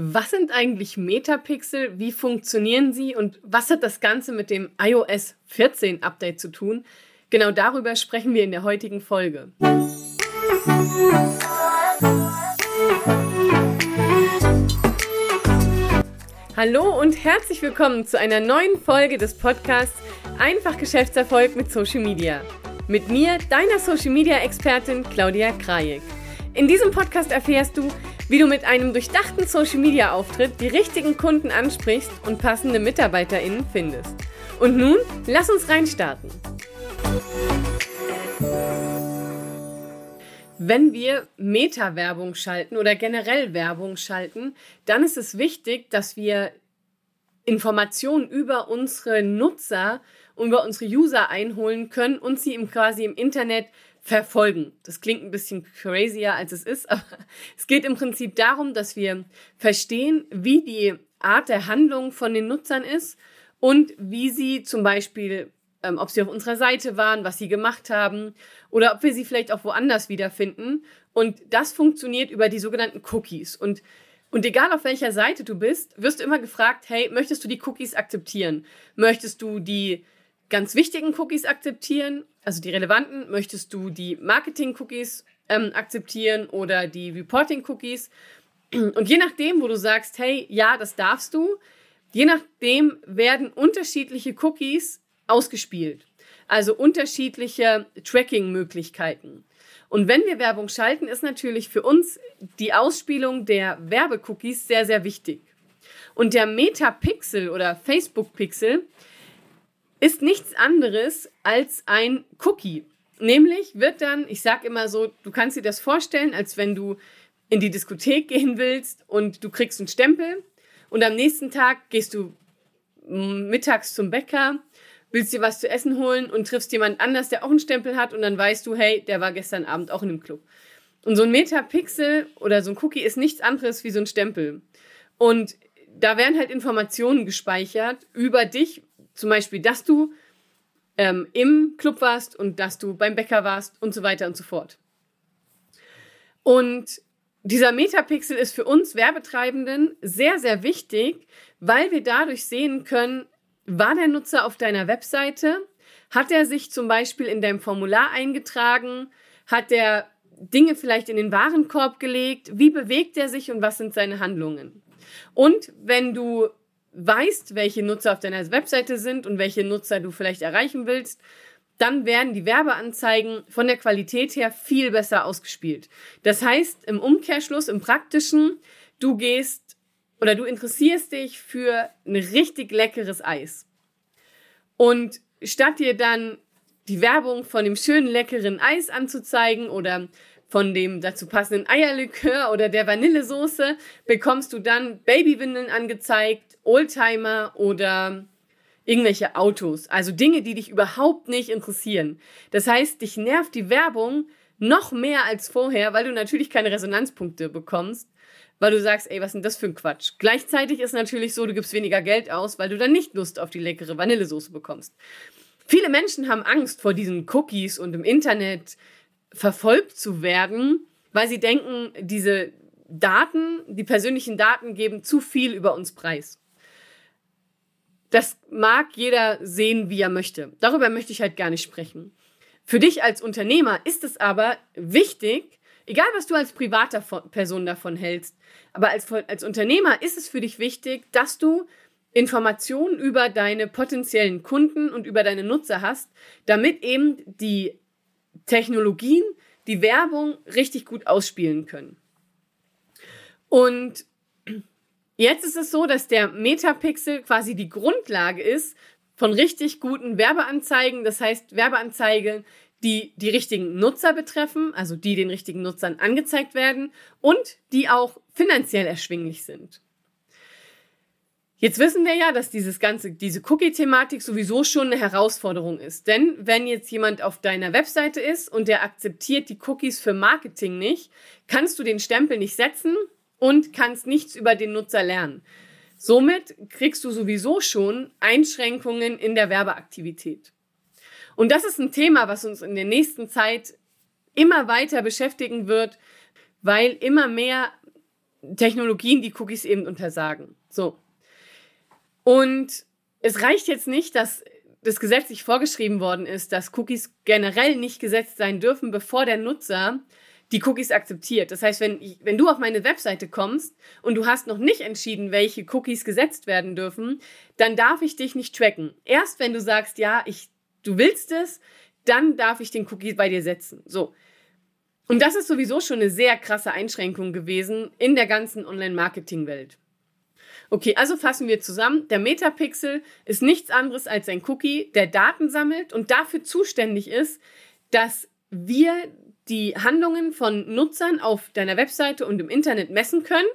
Was sind eigentlich Metapixel? Wie funktionieren sie? Und was hat das Ganze mit dem iOS 14 Update zu tun? Genau darüber sprechen wir in der heutigen Folge. Hallo und herzlich willkommen zu einer neuen Folge des Podcasts Einfach Geschäftserfolg mit Social Media. Mit mir, deiner Social Media Expertin Claudia Krajek. In diesem Podcast erfährst du, wie du mit einem durchdachten Social Media Auftritt die richtigen Kunden ansprichst und passende MitarbeiterInnen findest. Und nun, lass uns reinstarten. Wenn wir Meta-Werbung schalten oder generell Werbung schalten, dann ist es wichtig, dass wir Informationen über unsere Nutzer über unsere User einholen können und sie im quasi im Internet verfolgen. Das klingt ein bisschen crazier, als es ist, aber es geht im Prinzip darum, dass wir verstehen, wie die Art der Handlung von den Nutzern ist und wie sie zum Beispiel, ähm, ob sie auf unserer Seite waren, was sie gemacht haben oder ob wir sie vielleicht auch woanders wiederfinden. Und das funktioniert über die sogenannten Cookies. Und und egal auf welcher Seite du bist, wirst du immer gefragt, hey, möchtest du die Cookies akzeptieren? Möchtest du die ganz wichtigen Cookies akzeptieren, also die relevanten, möchtest du die Marketing-Cookies ähm, akzeptieren oder die Reporting-Cookies. Und je nachdem, wo du sagst, hey, ja, das darfst du, je nachdem werden unterschiedliche Cookies ausgespielt. Also unterschiedliche Tracking-Möglichkeiten. Und wenn wir Werbung schalten, ist natürlich für uns die Ausspielung der Werbecookies sehr, sehr wichtig. Und der Metapixel oder Facebook-Pixel ist nichts anderes als ein Cookie. Nämlich wird dann, ich sag immer so, du kannst dir das vorstellen, als wenn du in die Diskothek gehen willst und du kriegst einen Stempel und am nächsten Tag gehst du mittags zum Bäcker, willst dir was zu essen holen und triffst jemand anders, der auch einen Stempel hat und dann weißt du, hey, der war gestern Abend auch in dem Club. Und so ein Metapixel oder so ein Cookie ist nichts anderes wie so ein Stempel. Und da werden halt Informationen gespeichert über dich, zum Beispiel, dass du ähm, im Club warst und dass du beim Bäcker warst und so weiter und so fort. Und dieser Metapixel ist für uns Werbetreibenden sehr, sehr wichtig, weil wir dadurch sehen können, war der Nutzer auf deiner Webseite? Hat er sich zum Beispiel in deinem Formular eingetragen? Hat er Dinge vielleicht in den Warenkorb gelegt? Wie bewegt er sich und was sind seine Handlungen? Und wenn du weißt, welche Nutzer auf deiner Webseite sind und welche Nutzer du vielleicht erreichen willst, dann werden die Werbeanzeigen von der Qualität her viel besser ausgespielt. Das heißt, im Umkehrschluss, im praktischen, du gehst oder du interessierst dich für ein richtig leckeres Eis. Und statt dir dann die Werbung von dem schönen leckeren Eis anzuzeigen oder von dem dazu passenden Eierlikör oder der Vanillesoße bekommst du dann Babywindeln angezeigt, Oldtimer oder irgendwelche Autos. Also Dinge, die dich überhaupt nicht interessieren. Das heißt, dich nervt die Werbung noch mehr als vorher, weil du natürlich keine Resonanzpunkte bekommst, weil du sagst, ey, was ist denn das für ein Quatsch? Gleichzeitig ist natürlich so, du gibst weniger Geld aus, weil du dann nicht Lust auf die leckere Vanillesoße bekommst. Viele Menschen haben Angst vor diesen Cookies und im Internet verfolgt zu werden, weil sie denken, diese Daten, die persönlichen Daten geben zu viel über uns preis. Das mag jeder sehen, wie er möchte. Darüber möchte ich halt gar nicht sprechen. Für dich als Unternehmer ist es aber wichtig, egal was du als privater Person davon hältst, aber als, als Unternehmer ist es für dich wichtig, dass du Informationen über deine potenziellen Kunden und über deine Nutzer hast, damit eben die Technologien die Werbung richtig gut ausspielen können. Und jetzt ist es so, dass der Metapixel quasi die Grundlage ist von richtig guten Werbeanzeigen. Das heißt, Werbeanzeigen, die die richtigen Nutzer betreffen, also die den richtigen Nutzern angezeigt werden und die auch finanziell erschwinglich sind. Jetzt wissen wir ja, dass dieses ganze, diese Cookie-Thematik sowieso schon eine Herausforderung ist. Denn wenn jetzt jemand auf deiner Webseite ist und der akzeptiert die Cookies für Marketing nicht, kannst du den Stempel nicht setzen und kannst nichts über den Nutzer lernen. Somit kriegst du sowieso schon Einschränkungen in der Werbeaktivität. Und das ist ein Thema, was uns in der nächsten Zeit immer weiter beschäftigen wird, weil immer mehr Technologien, die Cookies eben untersagen. So. Und es reicht jetzt nicht, dass das gesetzlich vorgeschrieben worden ist, dass Cookies generell nicht gesetzt sein dürfen, bevor der Nutzer die Cookies akzeptiert. Das heißt, wenn, ich, wenn du auf meine Webseite kommst und du hast noch nicht entschieden, welche Cookies gesetzt werden dürfen, dann darf ich dich nicht tracken. Erst wenn du sagst, ja, ich, du willst es, dann darf ich den Cookie bei dir setzen. So. Und das ist sowieso schon eine sehr krasse Einschränkung gewesen in der ganzen Online-Marketing-Welt. Okay, also fassen wir zusammen. Der Metapixel ist nichts anderes als ein Cookie, der Daten sammelt und dafür zuständig ist, dass wir die Handlungen von Nutzern auf deiner Webseite und im Internet messen können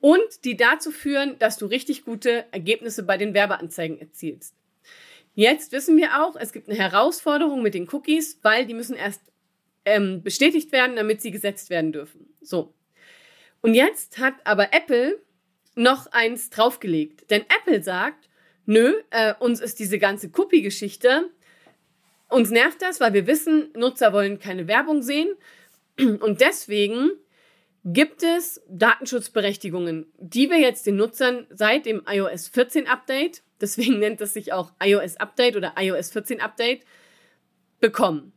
und die dazu führen, dass du richtig gute Ergebnisse bei den Werbeanzeigen erzielst. Jetzt wissen wir auch, es gibt eine Herausforderung mit den Cookies, weil die müssen erst ähm, bestätigt werden, damit sie gesetzt werden dürfen. So. Und jetzt hat aber Apple noch eins draufgelegt. Denn Apple sagt, nö, äh, uns ist diese ganze Cookie-Geschichte, uns nervt das, weil wir wissen, Nutzer wollen keine Werbung sehen. Und deswegen gibt es Datenschutzberechtigungen, die wir jetzt den Nutzern seit dem iOS 14 Update, deswegen nennt es sich auch iOS Update oder iOS 14 Update, bekommen.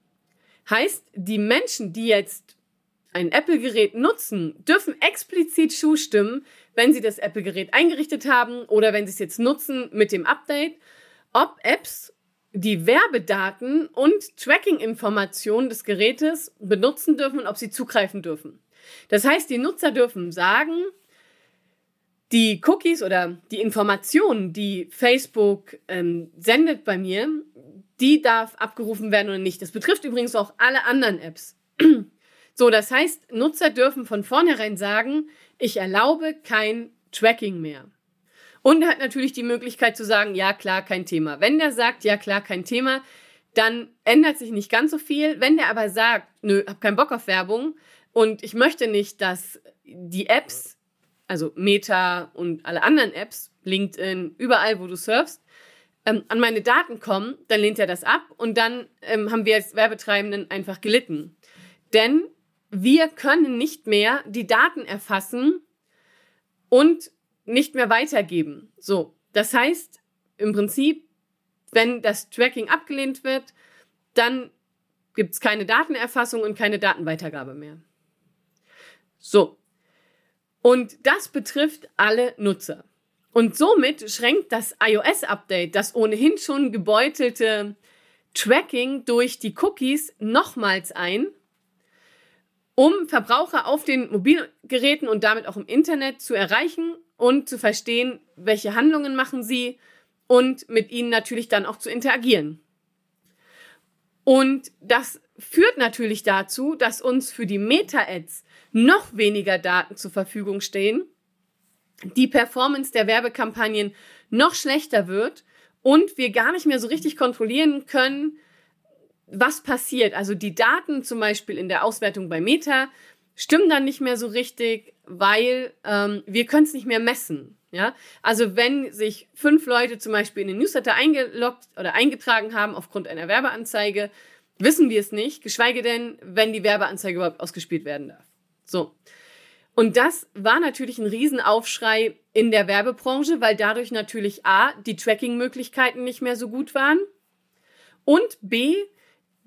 Heißt, die Menschen, die jetzt ein Apple-Gerät nutzen, dürfen explizit zustimmen, wenn sie das Apple-Gerät eingerichtet haben oder wenn sie es jetzt nutzen mit dem Update, ob Apps die Werbedaten und Tracking-Informationen des Gerätes benutzen dürfen und ob sie zugreifen dürfen. Das heißt, die Nutzer dürfen sagen, die Cookies oder die Informationen, die Facebook ähm, sendet bei mir, die darf abgerufen werden oder nicht. Das betrifft übrigens auch alle anderen Apps. So, das heißt, Nutzer dürfen von vornherein sagen, ich erlaube kein Tracking mehr. Und er hat natürlich die Möglichkeit zu sagen, ja klar, kein Thema. Wenn der sagt, ja klar, kein Thema, dann ändert sich nicht ganz so viel. Wenn der aber sagt, nö, hab keinen Bock auf Werbung und ich möchte nicht, dass die Apps, also Meta und alle anderen Apps, LinkedIn, überall, wo du surfst, ähm, an meine Daten kommen, dann lehnt er das ab und dann ähm, haben wir als Werbetreibenden einfach gelitten. Denn wir können nicht mehr die Daten erfassen und nicht mehr weitergeben. So, das heißt im Prinzip, wenn das Tracking abgelehnt wird, dann gibt es keine Datenerfassung und keine Datenweitergabe mehr. So. Und das betrifft alle Nutzer. Und somit schränkt das iOS-Update das ohnehin schon gebeutelte Tracking durch die Cookies nochmals ein um Verbraucher auf den Mobilgeräten und damit auch im Internet zu erreichen und zu verstehen, welche Handlungen machen sie und mit ihnen natürlich dann auch zu interagieren. Und das führt natürlich dazu, dass uns für die Meta-Ads noch weniger Daten zur Verfügung stehen, die Performance der Werbekampagnen noch schlechter wird und wir gar nicht mehr so richtig kontrollieren können, was passiert. Also die Daten zum Beispiel in der Auswertung bei Meta stimmen dann nicht mehr so richtig, weil ähm, wir können es nicht mehr messen. Ja, also wenn sich fünf Leute zum Beispiel in den Newsletter eingeloggt oder eingetragen haben aufgrund einer Werbeanzeige, wissen wir es nicht, geschweige denn, wenn die Werbeanzeige überhaupt ausgespielt werden darf. So. Und das war natürlich ein Riesenaufschrei in der Werbebranche, weil dadurch natürlich A, die Tracking-Möglichkeiten nicht mehr so gut waren und B,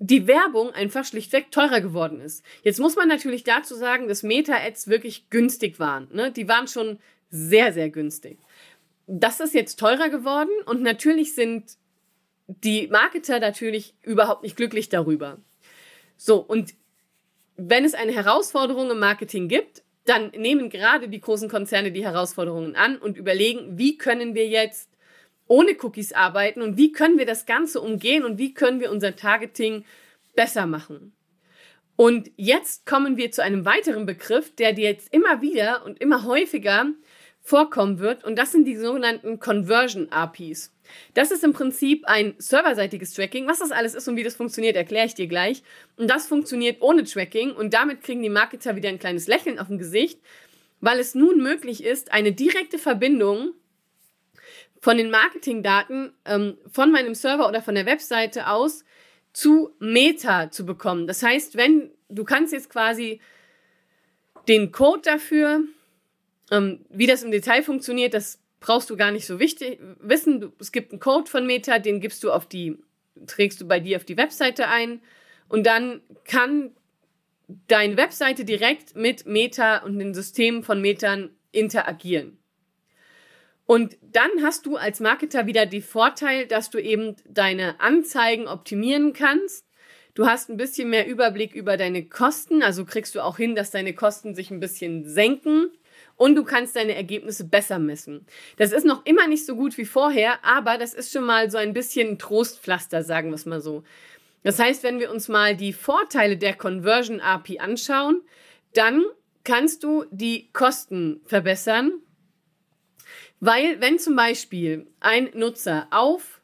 die Werbung einfach schlichtweg teurer geworden ist. Jetzt muss man natürlich dazu sagen, dass Meta-Ads wirklich günstig waren. Ne? Die waren schon sehr, sehr günstig. Das ist jetzt teurer geworden und natürlich sind die Marketer natürlich überhaupt nicht glücklich darüber. So, und wenn es eine Herausforderung im Marketing gibt, dann nehmen gerade die großen Konzerne die Herausforderungen an und überlegen, wie können wir jetzt ohne Cookies arbeiten und wie können wir das Ganze umgehen und wie können wir unser Targeting besser machen. Und jetzt kommen wir zu einem weiteren Begriff, der dir jetzt immer wieder und immer häufiger vorkommen wird und das sind die sogenannten Conversion APIs. Das ist im Prinzip ein serverseitiges Tracking. Was das alles ist und wie das funktioniert, erkläre ich dir gleich. Und das funktioniert ohne Tracking und damit kriegen die Marketer wieder ein kleines Lächeln auf dem Gesicht, weil es nun möglich ist, eine direkte Verbindung von den Marketingdaten ähm, von meinem Server oder von der Webseite aus zu Meta zu bekommen. Das heißt, wenn du kannst jetzt quasi den Code dafür Ähm, wie das im Detail funktioniert, das brauchst du gar nicht so wichtig wissen. Du, es gibt einen Code von Meta, den gibst du auf die, trägst du bei dir auf die Webseite ein und dann kann deine Webseite direkt mit Meta und den Systemen von Metern interagieren. Und dann hast du als Marketer wieder den Vorteil, dass du eben deine Anzeigen optimieren kannst. Du hast ein bisschen mehr Überblick über deine Kosten, also kriegst du auch hin, dass deine Kosten sich ein bisschen senken und du kannst deine Ergebnisse besser messen. Das ist noch immer nicht so gut wie vorher, aber das ist schon mal so ein bisschen Trostpflaster, sagen wir es mal so. Das heißt, wenn wir uns mal die Vorteile der Conversion API anschauen, dann kannst du die Kosten verbessern, weil wenn zum Beispiel ein Nutzer auf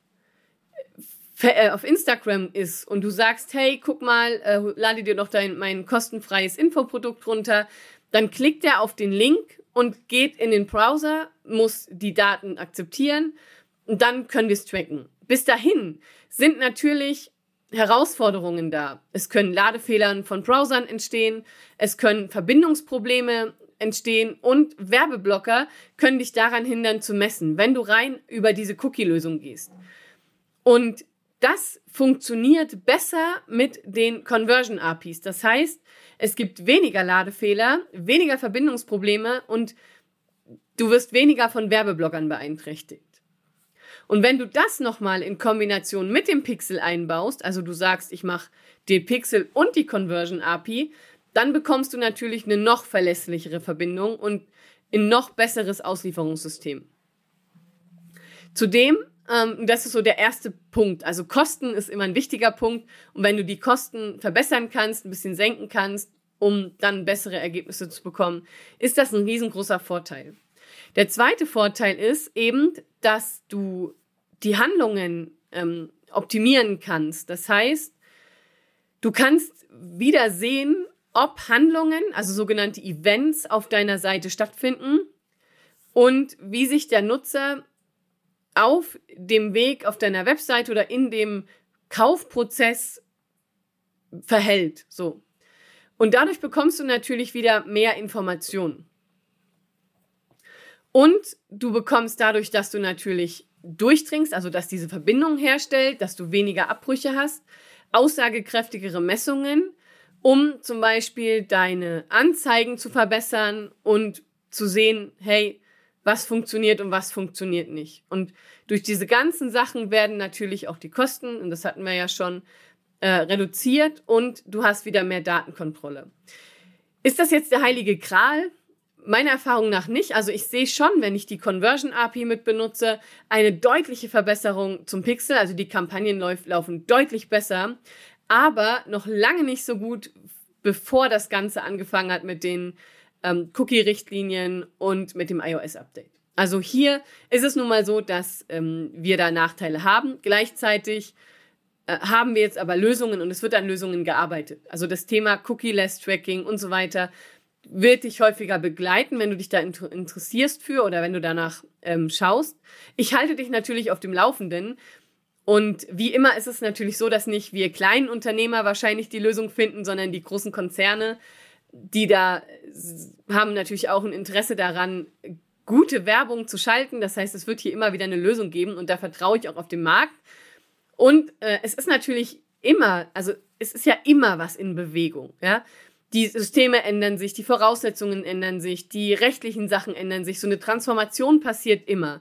äh, auf Instagram ist und du sagst, hey, guck mal, äh, lade dir doch dein mein kostenfreies Infoprodukt runter, dann klickt er auf den Link und geht in den Browser, muss die Daten akzeptieren und dann können wir es tracken. Bis dahin sind natürlich Herausforderungen da. Es können Ladefehler von Browsern entstehen, es können Verbindungsprobleme entstehen und Werbeblocker können dich daran hindern zu messen, wenn du rein über diese Cookie-Lösung gehst. Und das funktioniert besser mit den Conversion APIs. Das heißt, es gibt weniger Ladefehler, weniger Verbindungsprobleme und du wirst weniger von Werbeblockern beeinträchtigt. Und wenn du das nochmal in Kombination mit dem Pixel einbaust, also du sagst, ich mache den Pixel und die Conversion API, dann bekommst du natürlich eine noch verlässlichere Verbindung und ein noch besseres Auslieferungssystem. Zudem ähm, das ist so der erste Punkt. Also Kosten ist immer ein wichtiger Punkt. Und wenn du die Kosten verbessern kannst, ein bisschen senken kannst, um dann bessere Ergebnisse zu bekommen, ist das ein riesengroßer Vorteil. Der zweite Vorteil ist eben, dass du die Handlungen ähm, optimieren kannst. Das heißt, du kannst wieder sehen, ob Handlungen, also sogenannte Events auf deiner Seite stattfinden und wie sich der Nutzer auf dem Weg auf deiner Website oder in dem Kaufprozess verhält. So. Und dadurch bekommst du natürlich wieder mehr Informationen. Und du bekommst dadurch, dass du natürlich durchdringst, also dass diese Verbindung herstellt, dass du weniger Abbrüche hast, aussagekräftigere Messungen, um zum Beispiel deine Anzeigen zu verbessern und zu sehen, hey, was funktioniert und was funktioniert nicht. Und durch diese ganzen Sachen werden natürlich auch die Kosten, und das hatten wir ja schon, äh, reduziert und du hast wieder mehr Datenkontrolle. Ist das jetzt der heilige Kral? Meiner Erfahrung nach nicht. Also ich sehe schon, wenn ich die Conversion API mit benutze, eine deutliche Verbesserung zum Pixel. Also die Kampagnen laufen deutlich besser, aber noch lange nicht so gut, bevor das Ganze angefangen hat mit den ähm, Cookie-Richtlinien und mit dem iOS-Update. Also hier ist es nun mal so, dass ähm, wir da Nachteile haben. Gleichzeitig äh, haben wir jetzt aber Lösungen und es wird an Lösungen gearbeitet. Also das Thema Cookie-less Tracking und so weiter wird dich häufiger begleiten, wenn du dich da inter interessierst für oder wenn du danach ähm, schaust. Ich halte dich natürlich auf dem Laufenden. Und wie immer ist es natürlich so, dass nicht wir kleinen Unternehmer wahrscheinlich die Lösung finden, sondern die großen Konzerne die da haben natürlich auch ein Interesse daran, gute Werbung zu schalten. Das heißt, es wird hier immer wieder eine Lösung geben und da vertraue ich auch auf den Markt. Und äh, es ist natürlich immer, also es ist ja immer was in Bewegung, ja. Die Systeme ändern sich, die Voraussetzungen ändern sich, die rechtlichen Sachen ändern sich. So eine Transformation passiert immer.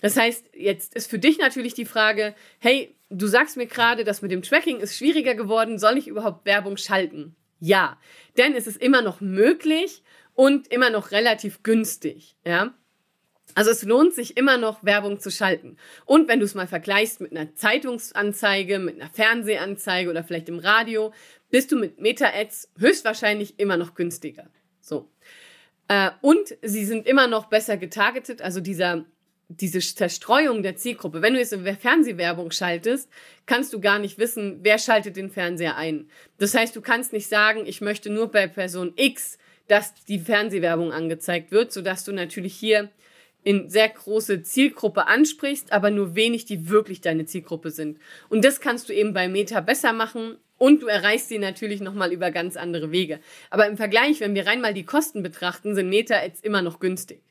Das heißt, jetzt ist für dich natürlich die Frage, hey, du sagst mir gerade, das mit dem Tracking ist schwieriger geworden, soll ich überhaupt Werbung schalten? Ja, denn es ist immer noch möglich und immer noch relativ günstig, ja. Also es lohnt sich immer noch Werbung zu schalten. Und wenn du es mal vergleichst mit einer Zeitungsanzeige, mit einer Fernsehanzeige oder vielleicht im Radio, bist du mit Meta-Ads höchstwahrscheinlich immer noch günstiger. So. Äh, und sie sind immer noch besser getargetet. Also dieser diese Zerstreuung der Zielgruppe. Wenn du jetzt eine Fernsehwerbung schaltest, kannst du gar nicht wissen, wer schaltet den Fernseher ein. Das heißt, du kannst nicht sagen, ich möchte nur bei Person X, dass die Fernsehwerbung angezeigt wird, sodass du natürlich hier in sehr große Zielgruppe ansprichst, aber nur wenig, die wirklich deine Zielgruppe sind. Und das kannst du eben bei Meta besser machen Und du erreichst sie natürlich nochmal über ganz andere Wege. Aber im Vergleich, wenn wir rein mal die Kosten betrachten, sind Meta-Ads immer noch günstig.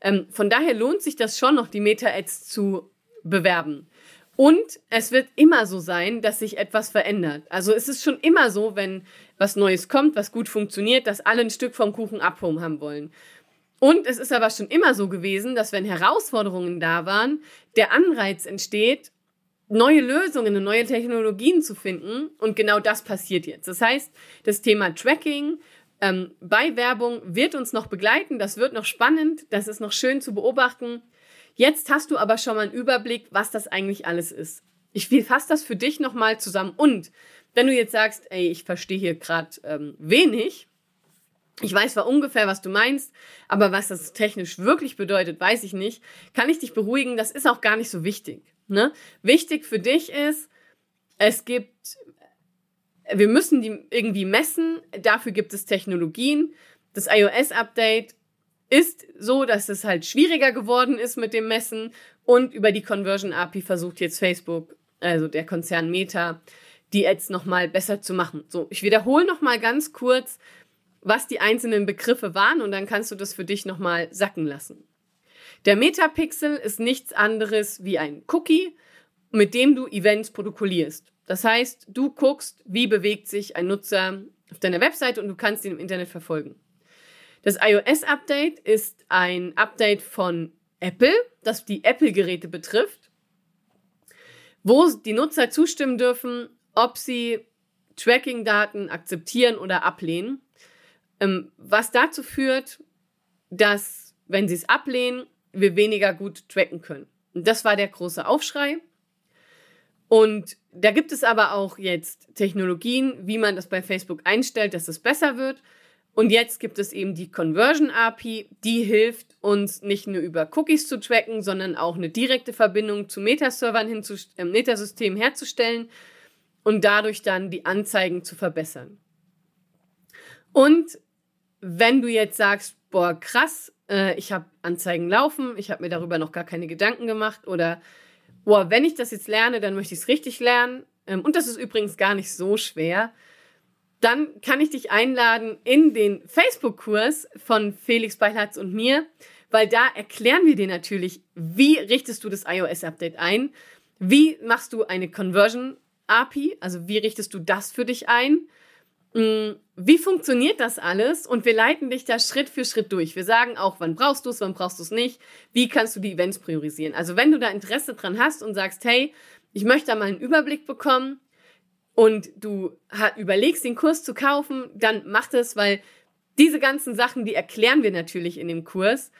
Ähm, von daher lohnt sich das schon noch, die Meta-Ads zu bewerben. Und es wird immer so sein, dass sich etwas verändert. Also es ist schon immer so, wenn was Neues kommt, was gut funktioniert, dass alle ein Stück vom Kuchen abhaben wollen. Und es ist aber schon immer so gewesen, dass wenn Herausforderungen da waren, der Anreiz entsteht, neue Lösungen und neue Technologien zu finden. Und genau das passiert jetzt. Das heißt, das Thema Tracking ähm, bei Werbung wird uns noch begleiten. Das wird noch spannend. Das ist noch schön zu beobachten. Jetzt hast du aber schon mal einen Überblick, was das eigentlich alles ist. Ich fasse das für dich nochmal zusammen. Und wenn du jetzt sagst, ey, ich verstehe hier gerade ähm, wenig, ich weiß zwar ungefähr, was du meinst, aber was das technisch wirklich bedeutet, weiß ich nicht, kann ich dich beruhigen, das ist auch gar nicht so wichtig. Ne? Wichtig für dich ist, es gibt, wir müssen die irgendwie messen, dafür gibt es Technologien. Das iOS-Update ist so, dass es halt schwieriger geworden ist mit dem Messen und über die Conversion API versucht jetzt Facebook, also der Konzern Meta, die Ads nochmal besser zu machen. So, ich wiederhole nochmal ganz kurz, was die einzelnen Begriffe waren und dann kannst du das für dich nochmal sacken lassen. Der Metapixel ist nichts anderes wie ein Cookie, mit dem du Events protokollierst. Das heißt, du guckst, wie bewegt sich ein Nutzer auf deiner Webseite und du kannst ihn im Internet verfolgen. Das iOS-Update ist ein Update von Apple, das die Apple-Geräte betrifft, wo die Nutzer zustimmen dürfen, ob sie Tracking-Daten akzeptieren oder ablehnen. Ähm, was dazu führt, dass, wenn sie es ablehnen, wir weniger gut tracken können. Und das war der große Aufschrei. Und da gibt es aber auch jetzt Technologien, wie man das bei Facebook einstellt, dass es besser wird. Und jetzt gibt es eben die Conversion API, die hilft uns nicht nur über Cookies zu tracken, sondern auch eine direkte Verbindung zu Metaservern hin zu äh, Metasystemen herzustellen und dadurch dann die Anzeigen zu verbessern. Und wenn du jetzt sagst, boah, krass, äh, ich habe Anzeigen laufen, ich habe mir darüber noch gar keine Gedanken gemacht oder boah, wenn ich das jetzt lerne, dann möchte ich es richtig lernen. Ähm, und das ist übrigens gar nicht so schwer. Dann kann ich dich einladen in den Facebook-Kurs von Felix Beilharz und mir, weil da erklären wir dir natürlich, wie richtest du das iOS-Update ein, wie machst du eine Conversion API, also wie richtest du das für dich ein wie funktioniert das alles? Und wir leiten dich da Schritt für Schritt durch. Wir sagen auch, wann brauchst du es, wann brauchst du es nicht, wie kannst du die Events priorisieren. Also wenn du da Interesse dran hast und sagst, hey, ich möchte da mal einen Überblick bekommen und du überlegst, den Kurs zu kaufen, dann mach das, weil diese ganzen Sachen, die erklären wir natürlich in dem Kurs.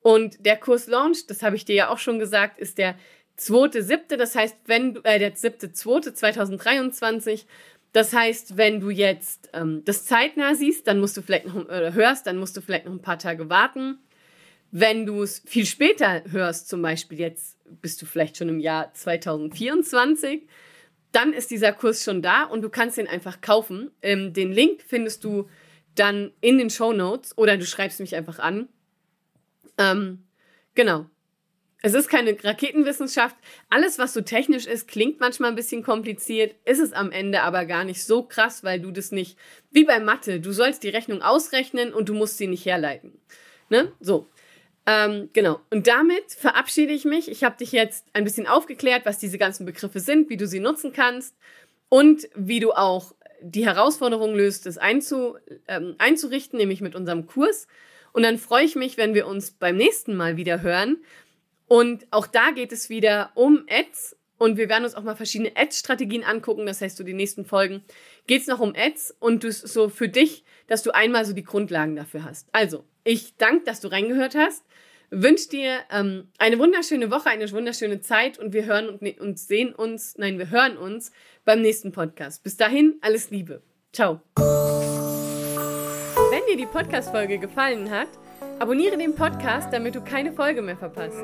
Und der Kurs Launch, das habe ich dir ja auch schon gesagt, ist der zweite, siebte. Das heißt, wenn äh, der siebte, zweite 2023. Das heißt, wenn du jetzt ähm, das zeitnah siehst, dann musst du vielleicht noch äh, hörst, dann musst du vielleicht noch ein paar Tage warten. Wenn du es viel später hörst, zum Beispiel jetzt bist du vielleicht schon im Jahr 2024, dann ist dieser Kurs schon da und du kannst ihn einfach kaufen. Ähm, den Link findest du dann in den Show Notes oder du schreibst mich einfach an. Ähm, genau. Es ist keine Raketenwissenschaft. Alles, was so technisch ist, klingt manchmal ein bisschen kompliziert, ist es am Ende aber gar nicht so krass, weil du das nicht, wie bei Mathe, du sollst die Rechnung ausrechnen und du musst sie nicht herleiten. Ne? So. Ähm, genau. Und damit verabschiede ich mich. Ich habe dich jetzt ein bisschen aufgeklärt, was diese ganzen Begriffe sind, wie du sie nutzen kannst und wie du auch die Herausforderung löst, das einzu, ähm, einzurichten, nämlich mit unserem Kurs. Und dann freue ich mich, wenn wir uns beim nächsten Mal wieder hören und auch da geht es wieder um Ads. Und wir werden uns auch mal verschiedene Ads-Strategien angucken. Das heißt, so die nächsten Folgen geht es noch um Ads und du so für dich, dass du einmal so die Grundlagen dafür hast. Also, ich danke, dass du reingehört hast. Wünsche dir ähm, eine wunderschöne Woche, eine wunderschöne Zeit und wir hören und, ne, und sehen uns, nein, wir hören uns beim nächsten Podcast. Bis dahin, alles Liebe. Ciao. Wenn dir die Podcast-Folge gefallen hat, Abonniere den Podcast, damit du keine Folge mehr verpasst.